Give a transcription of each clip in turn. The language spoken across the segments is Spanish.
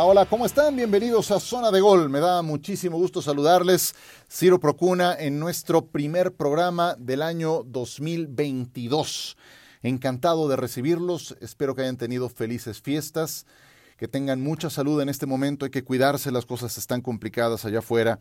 Hola, ¿cómo están? Bienvenidos a Zona de Gol. Me da muchísimo gusto saludarles. Ciro Procuna en nuestro primer programa del año 2022. Encantado de recibirlos. Espero que hayan tenido felices fiestas, que tengan mucha salud en este momento. Hay que cuidarse, las cosas están complicadas allá afuera.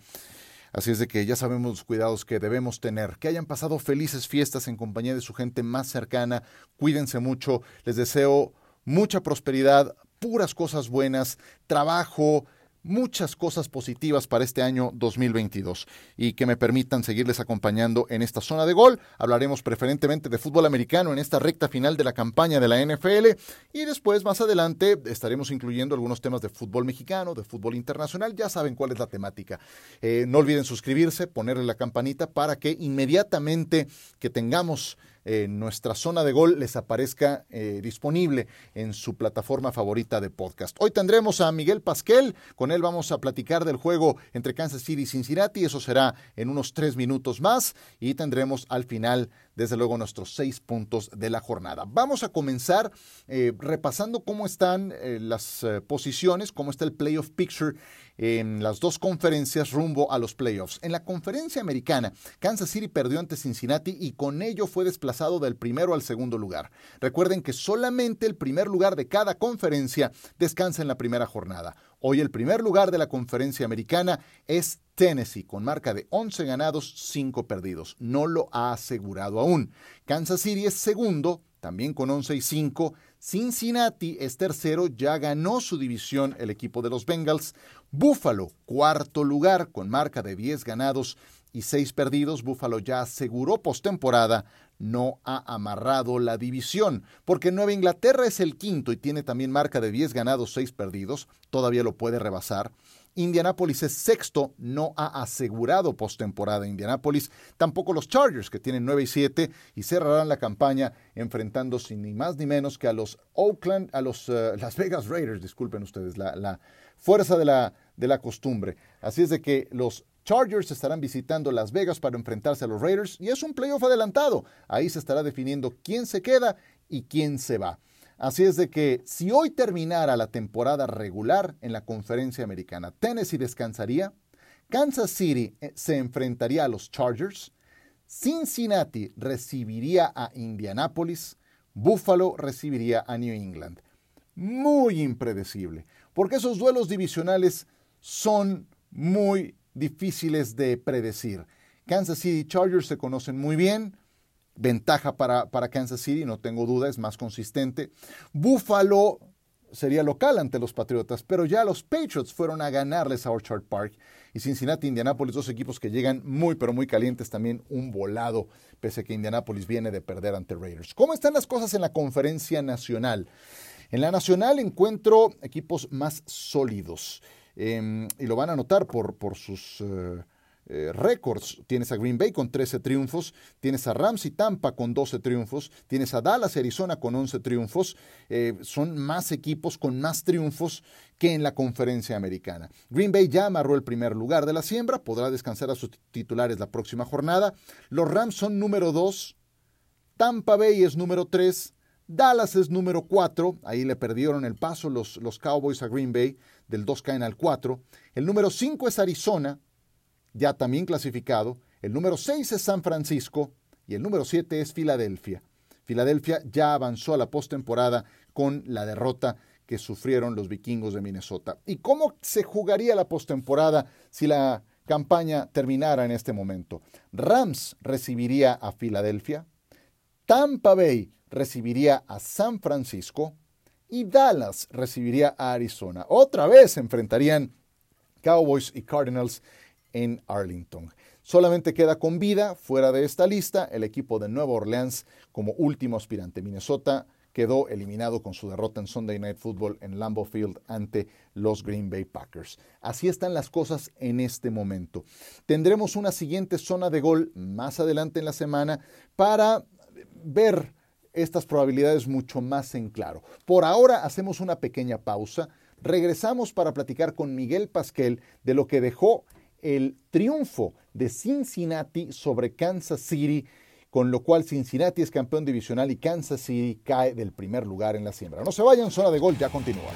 Así es de que ya sabemos los cuidados que debemos tener. Que hayan pasado felices fiestas en compañía de su gente más cercana. Cuídense mucho. Les deseo mucha prosperidad, puras cosas buenas, trabajo, muchas cosas positivas para este año 2022 y que me permitan seguirles acompañando en esta zona de gol. Hablaremos preferentemente de fútbol americano en esta recta final de la campaña de la NFL y después más adelante estaremos incluyendo algunos temas de fútbol mexicano, de fútbol internacional. Ya saben cuál es la temática. Eh, no olviden suscribirse, ponerle la campanita para que inmediatamente que tengamos nuestra zona de gol les aparezca eh, disponible en su plataforma favorita de podcast. Hoy tendremos a Miguel Pasquel, con él vamos a platicar del juego entre Kansas City y Cincinnati, eso será en unos tres minutos más. Y tendremos al final desde luego nuestros seis puntos de la jornada. Vamos a comenzar eh, repasando cómo están eh, las posiciones, cómo está el playoff picture en las dos conferencias rumbo a los playoffs. En la conferencia americana, Kansas City perdió ante Cincinnati y con ello fue desplazado del primero al segundo lugar. Recuerden que solamente el primer lugar de cada conferencia descansa en la primera jornada. Hoy el primer lugar de la conferencia americana es Tennessee, con marca de 11 ganados, 5 perdidos. No lo ha asegurado aún. Kansas City es segundo, también con 11 y 5. Cincinnati es tercero, ya ganó su división el equipo de los Bengals. Buffalo, cuarto lugar, con marca de 10 ganados y 6 perdidos. Buffalo ya aseguró postemporada, no ha amarrado la división, porque Nueva Inglaterra es el quinto y tiene también marca de 10 ganados, 6 perdidos. Todavía lo puede rebasar. Indianapolis es sexto, no ha asegurado postemporada Indianapolis, tampoco los Chargers, que tienen 9 y 7 y cerrarán la campaña enfrentándose ni más ni menos que a los Oakland, a los eh, Las Vegas Raiders, disculpen ustedes, la, fuerza de la, de la costumbre. Así es de que los Chargers estarán visitando Las Vegas para enfrentarse a los Raiders y es un playoff adelantado. Ahí se estará definiendo quién se queda y quién se va. Así es de que si hoy terminara la temporada regular en la conferencia americana, Tennessee descansaría, Kansas City eh, se enfrentaría a los Chargers, Cincinnati recibiría a Indianapolis, Buffalo recibiría a New England. Muy impredecible, porque esos duelos divisionales son muy difíciles de predecir. Kansas City Chargers se conocen muy bien, ventaja para, para Kansas City, no tengo duda, es más consistente. Buffalo sería local ante los Patriotas, pero ya los Patriots fueron a ganarles a Orchard Park. Y Cincinnati, Indianapolis, dos equipos que llegan muy, pero muy calientes, también un volado, pese a que Indianapolis viene de perder ante Raiders. ¿Cómo están las cosas en la conferencia nacional? En la nacional encuentro equipos más sólidos, em, y lo van a notar por, por sus... Eh, eh, récords. Tienes a Green Bay con 13 triunfos, tienes a Rams y Tampa con 12 triunfos, tienes a Dallas, Arizona con 11 triunfos. Eh, son más equipos con más triunfos que en la conferencia americana. Green Bay ya amarró el primer lugar de la siembra, podrá descansar a sus titulares la próxima jornada. Los Rams son número 2, Tampa Bay es número 3. Dallas es número 4, ahí le perdieron el paso los, los Cowboys a Green Bay, del 2 caen al 4. El número 5 es Arizona, ya también clasificado. El número 6 es San Francisco y el número 7 es Filadelfia. Filadelfia ya avanzó a la postemporada con la derrota que sufrieron los vikingos de Minnesota. ¿Y cómo se jugaría la postemporada si la campaña terminara en este momento? Rams recibiría a Filadelfia, Tampa Bay recibiría a San Francisco y Dallas recibiría a Arizona. Otra vez se enfrentarían Cowboys y Cardinals en Arlington. Solamente queda con vida fuera de esta lista el equipo de Nueva Orleans como último aspirante. Minnesota quedó eliminado con su derrota en Sunday Night Football en Lambeau Field ante los Green Bay Packers. Así están las cosas en este momento. Tendremos una siguiente zona de gol más adelante en la semana para ver estas probabilidades mucho más en claro. Por ahora hacemos una pequeña pausa. Regresamos para platicar con Miguel Pasquel de lo que dejó el triunfo de Cincinnati sobre Kansas City, con lo cual Cincinnati es campeón divisional y Kansas City cae del primer lugar en la siembra. No se vayan, zona de gol ya continúa.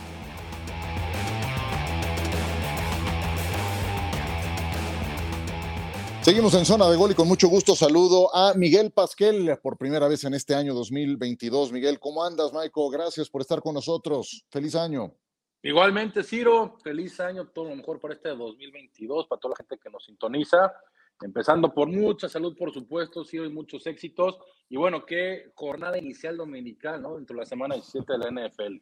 Seguimos en zona de gol y con mucho gusto saludo a Miguel Pasquel por primera vez en este año 2022. Miguel, ¿cómo andas, Michael? Gracias por estar con nosotros. Feliz año. Igualmente, Ciro, feliz año, todo lo mejor para este 2022, para toda la gente que nos sintoniza. Empezando por mucha salud, por supuesto, Ciro, y muchos éxitos. Y bueno, qué jornada inicial dominical, ¿no? Dentro de la semana 17 de la NFL.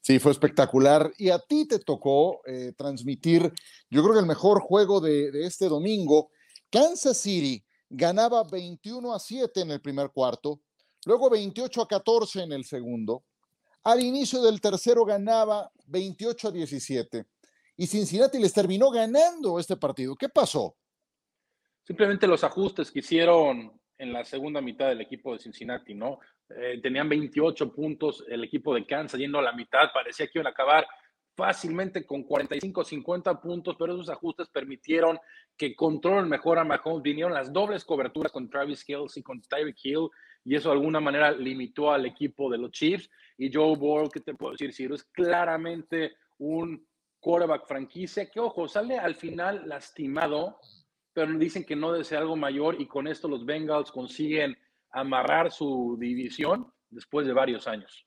Sí, fue espectacular. Y a ti te tocó eh, transmitir, yo creo que el mejor juego de, de este domingo Kansas City ganaba 21 a 7 en el primer cuarto, luego 28 a 14 en el segundo. Al inicio del tercero ganaba 28 a 17 y Cincinnati les terminó ganando este partido. ¿Qué pasó? Simplemente los ajustes que hicieron en la segunda mitad del equipo de Cincinnati, ¿no? Eh, tenían 28 puntos el equipo de Kansas yendo a la mitad, parecía que iban a acabar fácilmente con 45 50 puntos, pero esos ajustes permitieron que controlen mejor a Mahomes. Vinieron las dobles coberturas con Travis Kelce y con Tyreek Hill, y eso de alguna manera limitó al equipo de los Chiefs. Y Joe Burrow, ¿qué te puedo decir, Ciro? Es claramente un quarterback franquicia que, ojo, sale al final lastimado, pero dicen que no desea algo mayor y con esto los Bengals consiguen amarrar su división después de varios años.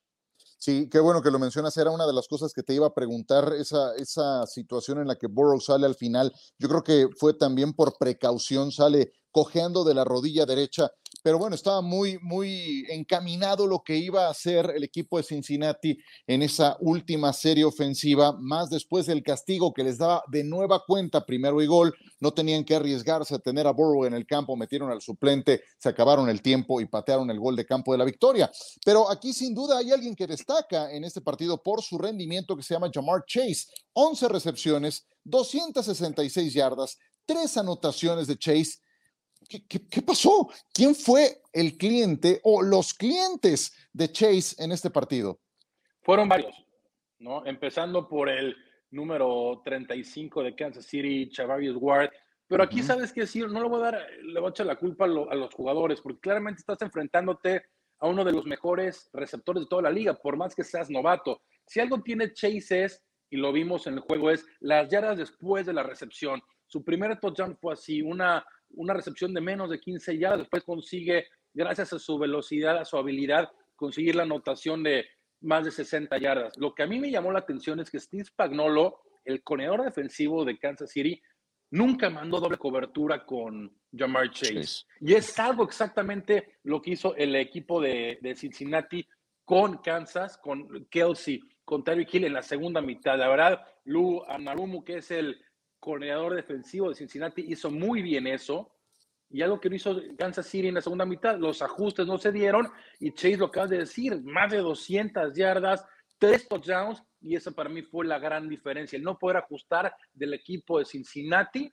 Sí, qué bueno que lo mencionas. Era una de las cosas que te iba a preguntar, esa, esa situación en la que Burrow sale al final. Yo creo que fue también por precaución, sale cojeando de la rodilla derecha pero bueno, estaba muy, muy encaminado lo que iba a hacer el equipo de Cincinnati en esa última serie ofensiva, más después del castigo que les daba de nueva cuenta primero y gol, no tenían que arriesgarse a tener a Burrow en el campo, metieron al suplente, se acabaron el tiempo y patearon el gol de campo de la victoria. Pero aquí sin duda hay alguien que destaca en este partido por su rendimiento que se llama Jamar Chase, 11 recepciones, 266 yardas, tres anotaciones de Chase ¿Qué, pasó? ¿Quién fue el cliente o los clientes de Chase en este partido? Fueron varios, ¿no? Empezando por el número 35 de Kansas City, Chavarius Ward. Pero aquí, ¿sabes qué decir? No le voy a dar, le voy a echar la culpa a, a los jugadores, porque claramente estás enfrentándote a uno de los mejores receptores de toda la liga, por más que seas novato. Si algo tiene Chase es, y lo vimos en el juego, es las yardas después de la recepción. Su primer touchdown fue así, una una recepción de menos de 15 yardas, después consigue, gracias a su velocidad, a su habilidad, conseguir la anotación de más de 60 yardas. Lo que a mí me llamó la atención es que Steve Spagnolo, el corredor defensivo de Kansas City, nunca mandó doble cobertura con Jamar Chase. Y es algo exactamente lo que hizo el equipo de, Cincinnati con Kansas, con Kelsey, con Terry Hill en la segunda mitad. La verdad, Lou Anarumu, que es el coordinador defensivo de Cincinnati, hizo muy bien eso. Y algo que no hizo Kansas City en la segunda mitad, los ajustes no se dieron. Y Chase lo acaba de decir, más de 200 yardas, tres touchdowns. Y esa para mí fue la gran diferencia, el no poder ajustar del equipo de Cincinnati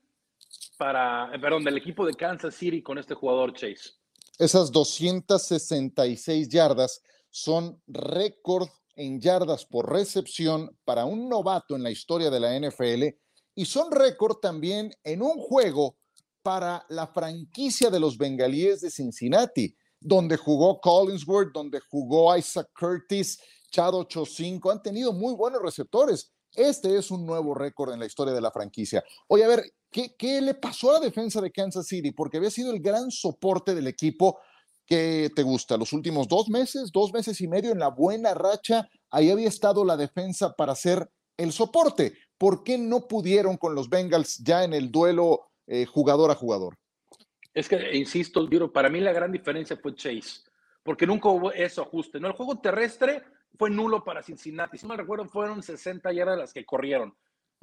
para, eh, perdón, del equipo de Kansas City con este jugador Chase. Esas 266 yardas son récord en yardas por recepción para un novato en la historia de la NFL y son récord también en un juego para la franquicia de los bengalíes de Cincinnati, donde jugó Collinsworth, donde jugó Isaac Curtis, Chad 85, han tenido muy buenos receptores. Este es un nuevo récord en la historia de la franquicia. Oye, a ver, ¿qué, ¿qué, le pasó a la defensa de Kansas City? Porque había sido el gran soporte del equipo que te gusta. Los últimos dos meses, dos meses y medio en la buena racha, ahí había estado la defensa para ser el soporte. ¿Por qué no pudieron con los Bengals ya en el duelo eh, jugador a jugador? Es que, insisto, para mí la gran diferencia fue Chase, porque nunca hubo eso ajuste. ¿no? El juego terrestre fue nulo para Cincinnati. Si no me recuerdo, fueron 60 yardas las que corrieron.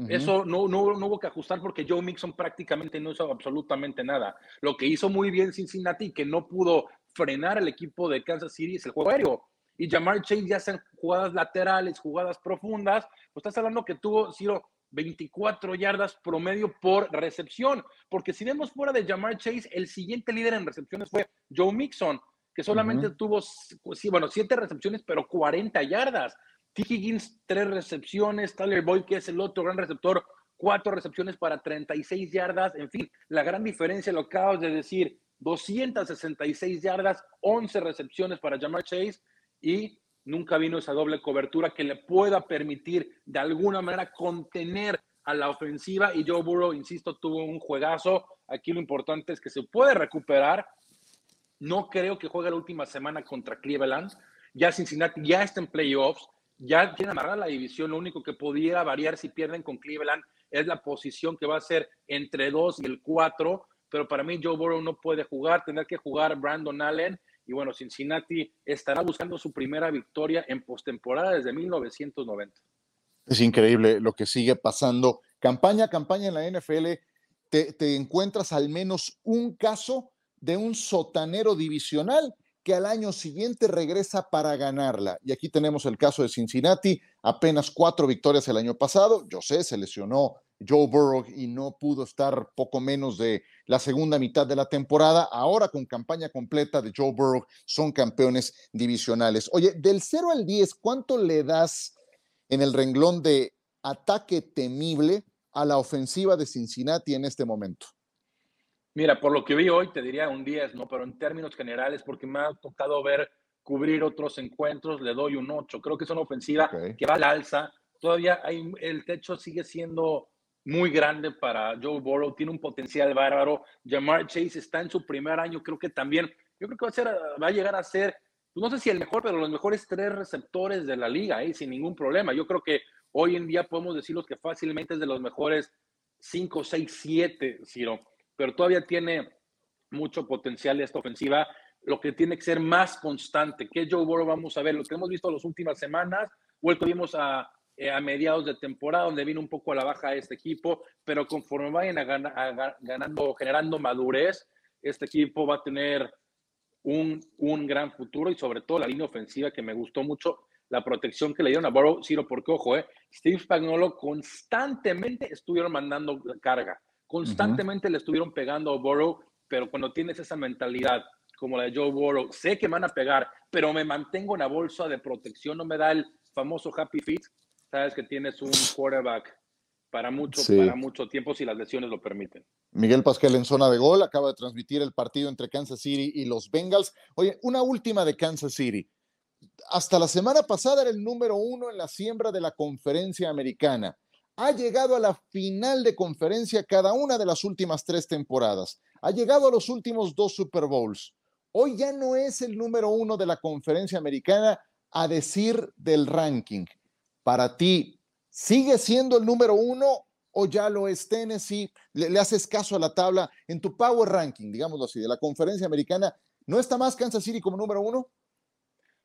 Eso no, no, no, hubo que ajustar porque Joe Mixon prácticamente no hizo absolutamente nada. Lo que hizo muy bien Cincinnati, que no pudo frenar al equipo de Kansas City, es el juego aéreo y Jamar Chase ya sean jugadas laterales, jugadas profundas, pues estás hablando que tuvo Ciro 24 yardas promedio por recepción, porque si vemos fuera de Jamar Chase, el siguiente líder en recepciones fue Joe Mixon, que solamente tuvo, sí, bueno, 7 recepciones, pero 40 yardas. T. Higgins, 3 recepciones, Tyler Boyd, que es el otro gran receptor, 4 recepciones para 36 yardas, en fin, la gran diferencia, lo acabas de decir, 266 yardas, 11 recepciones para Jamar Chase, y nunca vino esa doble cobertura que le pueda permitir de alguna manera contener a la ofensiva y Joe Burrow, insisto, tuvo un juegazo. Aquí lo importante es que se puede recuperar. No creo que juegue la última semana contra Cleveland. Ya Cincinnati ya está en playoffs, ya tiene amarrada la división. Lo único que podría variar si pierden con Cleveland es la posición que va a ser entre 2 y el 4. Pero para mí Joe Burrow no puede jugar, tendrá que jugar Brandon Allen. Y bueno, Cincinnati estará buscando su primera victoria en postemporada desde 1990. Es increíble lo que sigue pasando. Campaña a campaña en la NFL, te, te encuentras al menos un caso de un sotanero divisional que al año siguiente regresa para ganarla. Y aquí tenemos el caso de Cincinnati, apenas cuatro victorias el año pasado. Yo sé, se lesionó Joe Burrow y no pudo estar poco menos de la segunda mitad de la temporada. Ahora con campaña completa de Joe Burrow son campeones divisionales. Oye, del 0 al 10, ¿cuánto le das en el renglón de ataque temible a la ofensiva de Cincinnati en este momento? Mira, por lo que vi hoy te diría un 10, ¿no? Pero en términos generales, porque me ha tocado ver cubrir otros encuentros, le doy un 8. Creo que es una ofensiva que va al alza. Todavía hay, el techo sigue siendo muy grande para Joe Burrow, tiene un potencial bárbaro. Jamar Chase está en su primer año, creo que también, yo creo que va a, ser, va llegar a ser, pues, no sé si el mejor, pero los mejores tres receptores de la liga, ¿eh? sin ningún problema. Yo creo que hoy en día podemos decirlos que fácilmente es de los mejores 5, 6, 7, Ciro pero todavía tiene mucho potencial esta ofensiva. Lo que tiene que ser más constante. ¿Qué Joe Burrow vamos a ver? Lo que hemos visto las últimas semanas, o el que vimos a, eh, a mediados de temporada, donde vino un poco a la baja este equipo, pero conforme vayan a, ganando, generando madurez, este equipo va a tener un, un, gran futuro y sobre todo la línea ofensiva que me gustó mucho, la protección que le dieron a Burrow, Ciro, porque ojo, eh, Steve Spagnolo constantemente estuvieron mandando carga. Constantemente le estuvieron pegando a Burrow, pero cuando tienes esa mentalidad como la de Joe Burrow, sé que van a pegar, pero me mantengo en la bolsa de protección, no me da el famoso happy feet, sabes que tienes un quarterback para mucho, para mucho tiempo si las lesiones lo permiten. Miguel Pascal en zona de gol acaba de transmitir el partido entre Kansas City y los Bengals. Oye, una última de Kansas City. Hasta la semana pasada era el número uno en la siembra de la conferencia americana ha llegado a la final de conferencia cada una de las últimas tres temporadas, ha llegado a los últimos dos Super Bowls. Hoy ya no es el número uno de la conferencia americana a decir del ranking. Para ti, ¿sigue siendo el número uno o ya lo es Tennessee? ¿Le, le haces caso a la tabla en tu power ranking, digámoslo así, de la conferencia americana? ¿No está más Kansas City como número uno?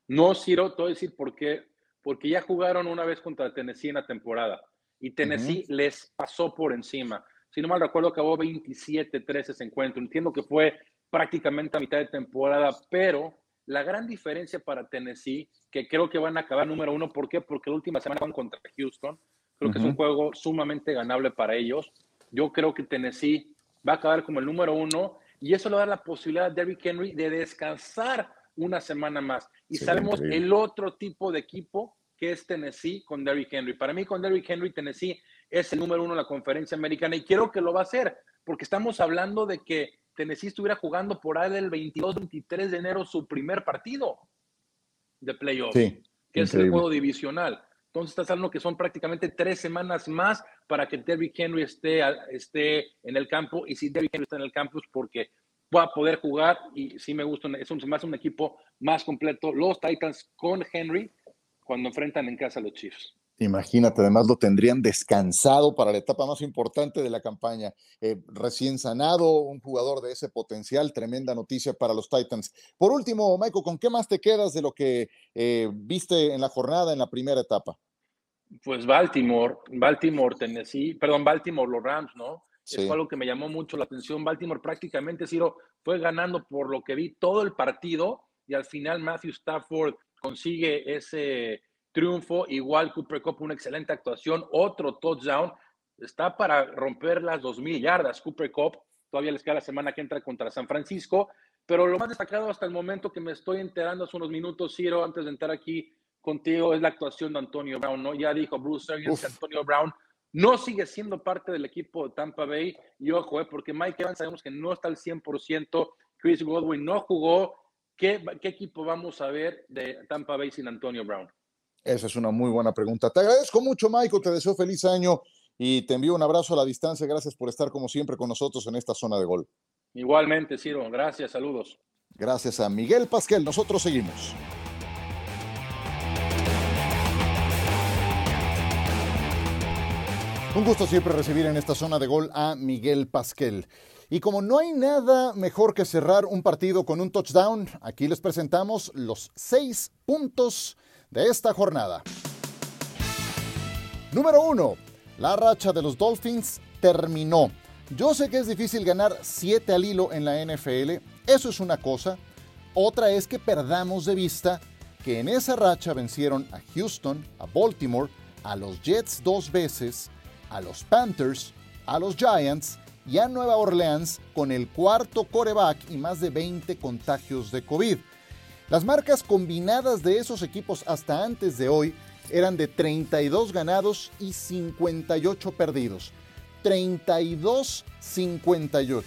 No, Ciro, te voy a decir por qué. Porque ya jugaron una vez contra Tennessee en la temporada y Tennessee les pasó por encima. Si no mal recuerdo, acabó 27-13 ese encuentro. Entiendo que fue prácticamente a mitad de temporada, pero la gran diferencia para Tennessee, que creo que van a acabar número uno, ¿por qué? Porque la última semana van contra Houston. Creo que es un juego sumamente ganable para ellos. Yo creo que Tennessee va a acabar como el número uno y eso le da la posibilidad a Derrick Henry de descansar una semana más. Y sabemos el otro tipo de equipo que es Tennessee con Derrick Henry. Para mí, con Derrick Henry, Tennessee es el número uno en la conferencia americana y quiero que lo va a hacer, porque estamos hablando de que Tennessee estuviera jugando por ahí del 22-23 de enero su primer partido de playoff, que es el juego divisional. Entonces estás hablando que son prácticamente tres semanas más para que Derrick Henry esté, esté en el campo y si Derrick Henry está en el campus porque va a poder jugar y sí me gusta, es un, más un equipo más completo. Los Titans con Henry cuando enfrentan en casa a los Chiefs. Imagínate, además lo tendrían descansado para la etapa más importante de la campaña. Eh, recién sanado, un jugador de ese potencial, tremenda noticia para los Titans. Por último, Michael, ¿con qué más te quedas de lo que eh, viste en la jornada en la primera etapa? Pues Baltimore, Baltimore, Tennessee, perdón, Baltimore, los Rams, ¿no? Sí. Es algo que me llamó mucho la atención. Baltimore prácticamente, Ciro, fue ganando por lo que vi todo el partido y al final Matthew Stafford consigue ese triunfo. Igual Cooper Cup, una excelente actuación, otro touchdown. Está para romper las 2.000 yardas. Cooper Cup todavía les queda la semana que entra contra San Francisco. Pero lo más destacado hasta el momento que me estoy enterando hace unos minutos, Ciro, antes de entrar aquí contigo, es la actuación de Antonio Brown. ¿no? Ya dijo Bruce Arians que Antonio Brown no sigue siendo parte del equipo de Tampa Bay. Y ojo, eh, porque Mike Evans sabemos que no está al 100%. Chris Godwin no jugó. ¿Qué, equipo vamos a ver de Tampa Bay sin Antonio Brown? Esa es una muy buena pregunta. Te agradezco mucho, Michael. Te deseo feliz año y te envío un abrazo a la distancia. Gracias por estar como siempre con nosotros en esta zona de gol. Igualmente, Ciro. Gracias, saludos. Gracias a Miguel Pasquel. Nosotros seguimos. Un gusto siempre recibir en esta zona de gol a Miguel Pasquel. Y como no hay nada mejor que cerrar un partido con un touchdown, aquí les presentamos los seis puntos de esta jornada. Número uno, la racha de los Dolphins terminó. Yo sé que es difícil ganar siete al hilo en la NFL, eso es una cosa. Otra es que perdamos de vista que en esa racha vencieron a Houston, a Baltimore, a los Jets dos veces, a los Panthers, a los Giants y a Nueva Orleans con el cuarto coreback y más de 20 contagios de COVID. Las marcas combinadas de esos equipos hasta antes de hoy eran de 32 ganados y 58 perdidos. 32-58.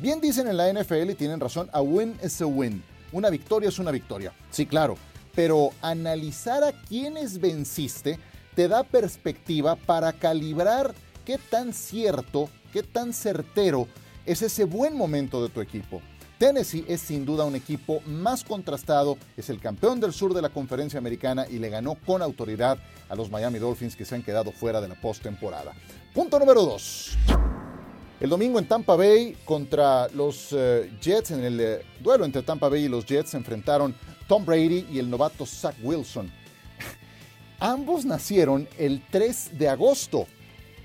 Bien dicen en la NFL y tienen razón, a win is a win. Una victoria es una victoria. Sí, claro. Pero analizar a quienes venciste te da perspectiva para calibrar qué tan cierto, qué tan certero es ese buen momento de tu equipo. Tennessee es sin duda un equipo más contrastado, es el campeón del sur de la conferencia americana y le ganó con autoridad a los Miami Dolphins que se han quedado fuera de la postemporada. Punto número 2. El domingo en Tampa Bay contra los eh, Jets, en el eh, duelo entre Tampa Bay y los Jets, se enfrentaron Tom Brady y el novato Zach Wilson. Ambos nacieron el 3 de agosto,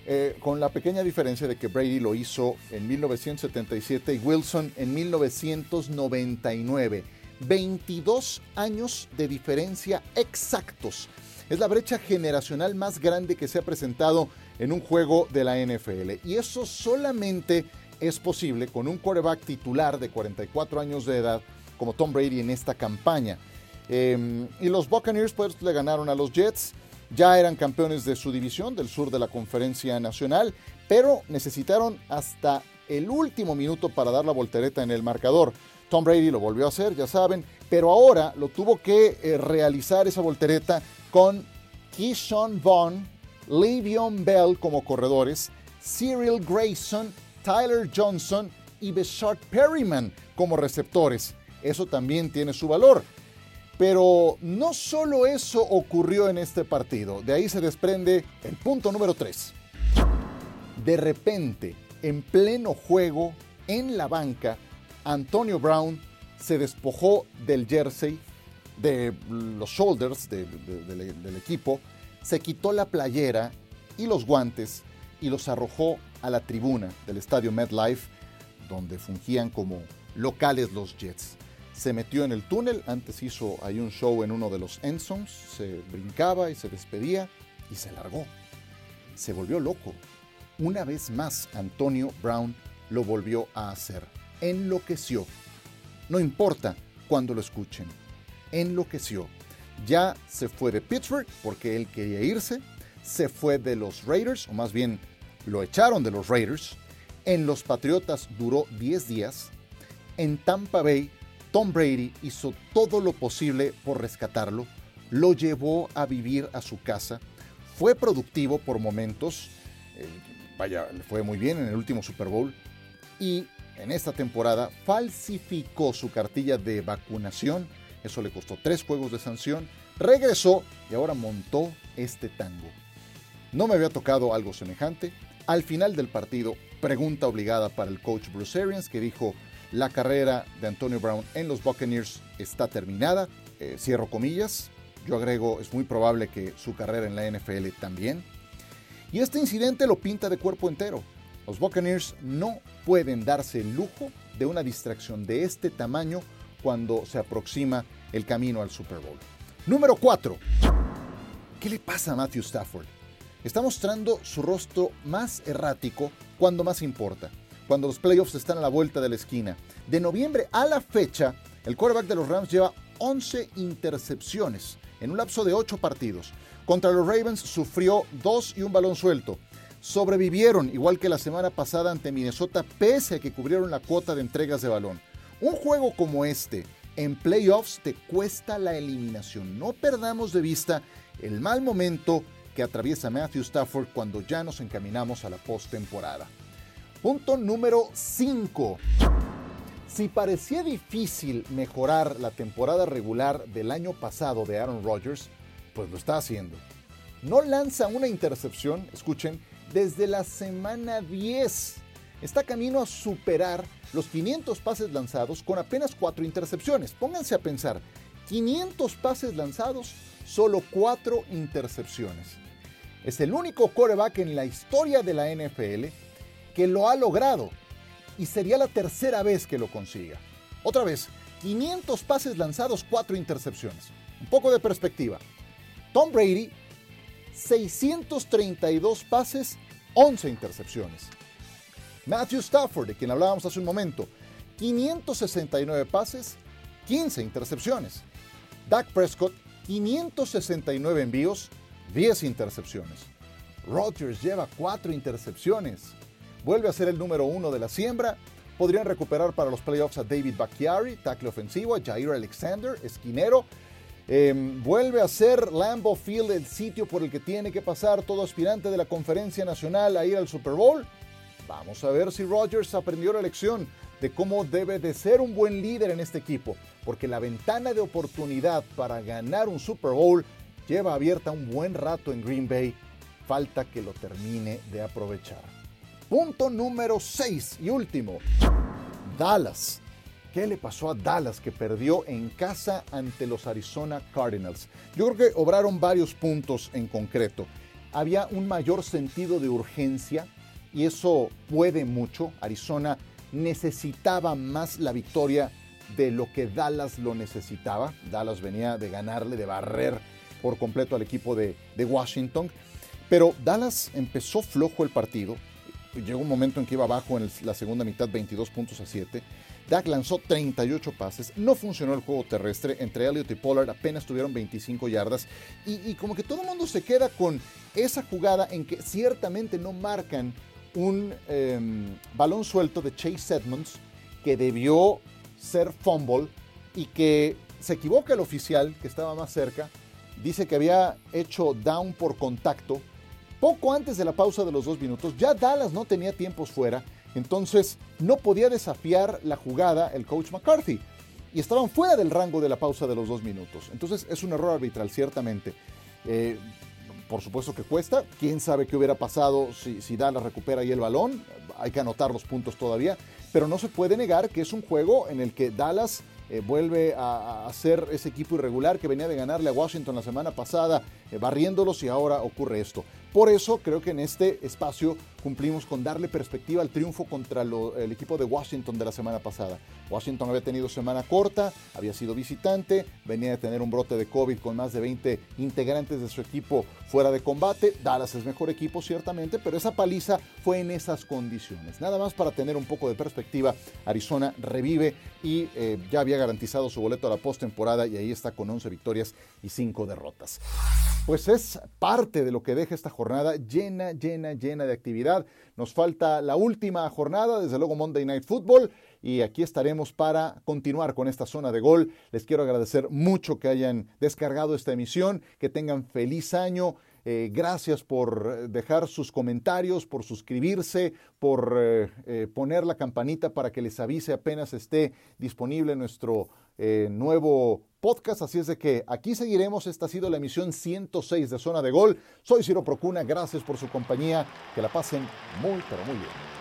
eh, con la pequeña diferencia de que Brady lo hizo en 1977 y Wilson en 1999. 22 años de diferencia exactos. Es la brecha generacional más grande que se ha presentado en un juego de la NFL. Y eso solamente es posible con un quarterback titular de 44 años de edad como Tom Brady en esta campaña. Em, y los Buccaneers pues le ganaron a los Jets. Ya eran campeones de su división, del sur de la conferencia nacional, pero necesitaron hasta el último minuto para dar la voltereta en el marcador. Tom Brady lo volvió a hacer, ya saben, pero ahora lo tuvo que eh, realizar esa voltereta con Keyshawn Vaughn, Le'Veon Bell como corredores, Cyril Grayson, Tyler Johnson y Beshard Perryman como receptores. Eso también tiene su valor. Pero no solo eso ocurrió en este partido, de ahí se desprende el punto número 3. De repente, en pleno juego, en la banca, Antonio Brown se despojó del jersey, de los shoulders del equipo, se quitó la playera y los guantes y los arrojó a la tribuna del estadio MetLife, donde fungían como locales los Jets se metió en el túnel, antes hizo ahí un show en uno de los Enzones, se brincaba y se despedía y se largó. Se volvió loco. Una vez más Antonio Brown lo volvió a hacer. Enloqueció. No importa cuando lo escuchen. Enloqueció. Ya se fue de Pittsburgh porque él quería irse. Se fue de los Raiders, o más bien lo echaron de los Raiders. En los Patriotas duró 10 días. En Tampa Bay Tom Brady hizo todo lo posible por rescatarlo, lo llevó a vivir a su casa, fue productivo por momentos, eh, vaya, le fue muy bien en el último Super Bowl y en esta temporada falsificó su cartilla de vacunación, eso le costó tres juegos de sanción, regresó y ahora montó este tango. No me había tocado algo semejante. Al final del partido, pregunta obligada para el coach Bruce Arians que dijo, la carrera de Antonio Brown en los Buccaneers está terminada. Eh, cierro comillas. Yo agrego, es muy probable que su carrera en la NFL también. Y este incidente lo pinta de cuerpo entero. Los Buccaneers no pueden darse el lujo de una distracción de este tamaño cuando se aproxima el camino al Super Bowl. Número 4. ¿Qué le pasa a Matthew Stafford? Está mostrando su rostro más errático cuando más importa cuando los playoffs están a la vuelta de la esquina. De noviembre a la fecha, el quarterback de los Rams lleva 11 intercepciones en un lapso de 8 partidos. Contra los Ravens sufrió 2 y un balón suelto. Sobrevivieron, igual que la semana pasada ante Minnesota, pese a que cubrieron la cuota de entregas de balón. Un juego como este, en playoffs, te cuesta la eliminación. No perdamos de vista el mal momento que atraviesa Matthew Stafford cuando ya nos encaminamos a la postemporada. Punto número 5. Si parecía difícil mejorar la temporada regular del año pasado de Aaron Rodgers, pues lo está haciendo. No lanza una intercepción, escuchen, desde la semana 10. Está camino a superar los 500 pases lanzados con apenas 4 intercepciones. Pónganse a pensar, 500 pases lanzados, solo 4 intercepciones. Es el único coreback en la historia de la NFL que lo ha logrado y sería la tercera vez que lo consiga. Otra vez, 500 pases lanzados, 4 intercepciones. Un poco de perspectiva. Tom Brady, 632 pases, 11 intercepciones. Matthew Stafford, de quien hablábamos hace un momento, 569 pases, 15 intercepciones. Dak Prescott, 569 envíos, 10 intercepciones. Rodgers lleva 4 intercepciones. Vuelve a ser el número uno de la siembra. Podrían recuperar para los playoffs a David Bacchiari, tackle ofensivo, a Jair Alexander, esquinero. Em, vuelve a ser Lambeau Field el sitio por el que tiene que pasar todo aspirante de la conferencia nacional a ir al Super Bowl. Vamos a ver si Rodgers aprendió la lección de cómo debe de ser un buen líder en este equipo, porque la ventana de oportunidad para ganar un Super Bowl lleva abierta un buen rato en Green Bay. Falta que lo termine de aprovechar. Punto número 6 y último. Dallas. ¿Qué le pasó a Dallas que perdió en casa ante los Arizona Cardinals? Yo creo que obraron varios puntos en concreto. Había un mayor sentido de urgencia y eso puede mucho. Arizona necesitaba más la victoria de lo que Dallas lo necesitaba. Dallas venía de ganarle, de barrer por completo al equipo de, de Washington. Pero Dallas empezó flojo el partido, llegó un momento en que iba abajo en la segunda mitad 22 puntos a 7. Dak lanzó 38 pases, no funcionó el juego terrestre, entre Elliott y Pollard apenas tuvieron 25 yardas y, como que todo el mundo se queda con esa jugada en que ciertamente no marcan un em, balón suelto de Chase Edmonds que debió ser fumble y que se equivoca el oficial que estaba más cerca, dice que había hecho down por contacto poco antes de la pausa de los dos minutos, ya Dallas no tenía tiempos fuera, entonces no podía desafiar la jugada el coach McCarthy. Y estaban fuera del rango de la pausa de los dos minutos. Entonces es un error arbitral, ciertamente. Eh, por supuesto que cuesta. Quién sabe qué hubiera pasado si, Dallas recupera ahí el balón. Hay que anotar los puntos todavía. Pero no se puede negar que es un juego en el que Dallas eh, vuelve a, ser ese equipo irregular que venía de ganarle a Washington la semana pasada, eh, barriéndolos y ahora ocurre esto. Por eso creo que en este espacio cumplimos con darle perspectiva al triunfo contra el equipo de Washington de la semana pasada. Washington había tenido semana corta, había sido visitante, venía de tener un brote de COVID con más de 20 integrantes de su equipo fuera de combate. Dallas es mejor equipo ciertamente, pero esa paliza fue en esas condiciones. Nada más para tener un poco de perspectiva, Arizona revive y eh, ya había garantizado su boleto a la postemporada y ahí está con 11 victorias y 5 derrotas. Pues es parte de lo que deja esta jornada llena, llena, llena de actividad. Nos falta la última jornada, desde luego Monday Night Football y aquí estaremos para continuar con esta zona de gol. Les quiero agradecer mucho que hayan descargado esta emisión, que tengan feliz año. Eh, gracias por dejar sus comentarios, por suscribirse, por eh, eh, poner la campanita para que les avise apenas esté disponible nuestro nuevo podcast. Así es de que aquí seguiremos. Esta ha sido la emisión 106 de Zona de Gol. Soy Ciro Procuna. Gracias por su compañía. Que la pasen muy, pero muy bien.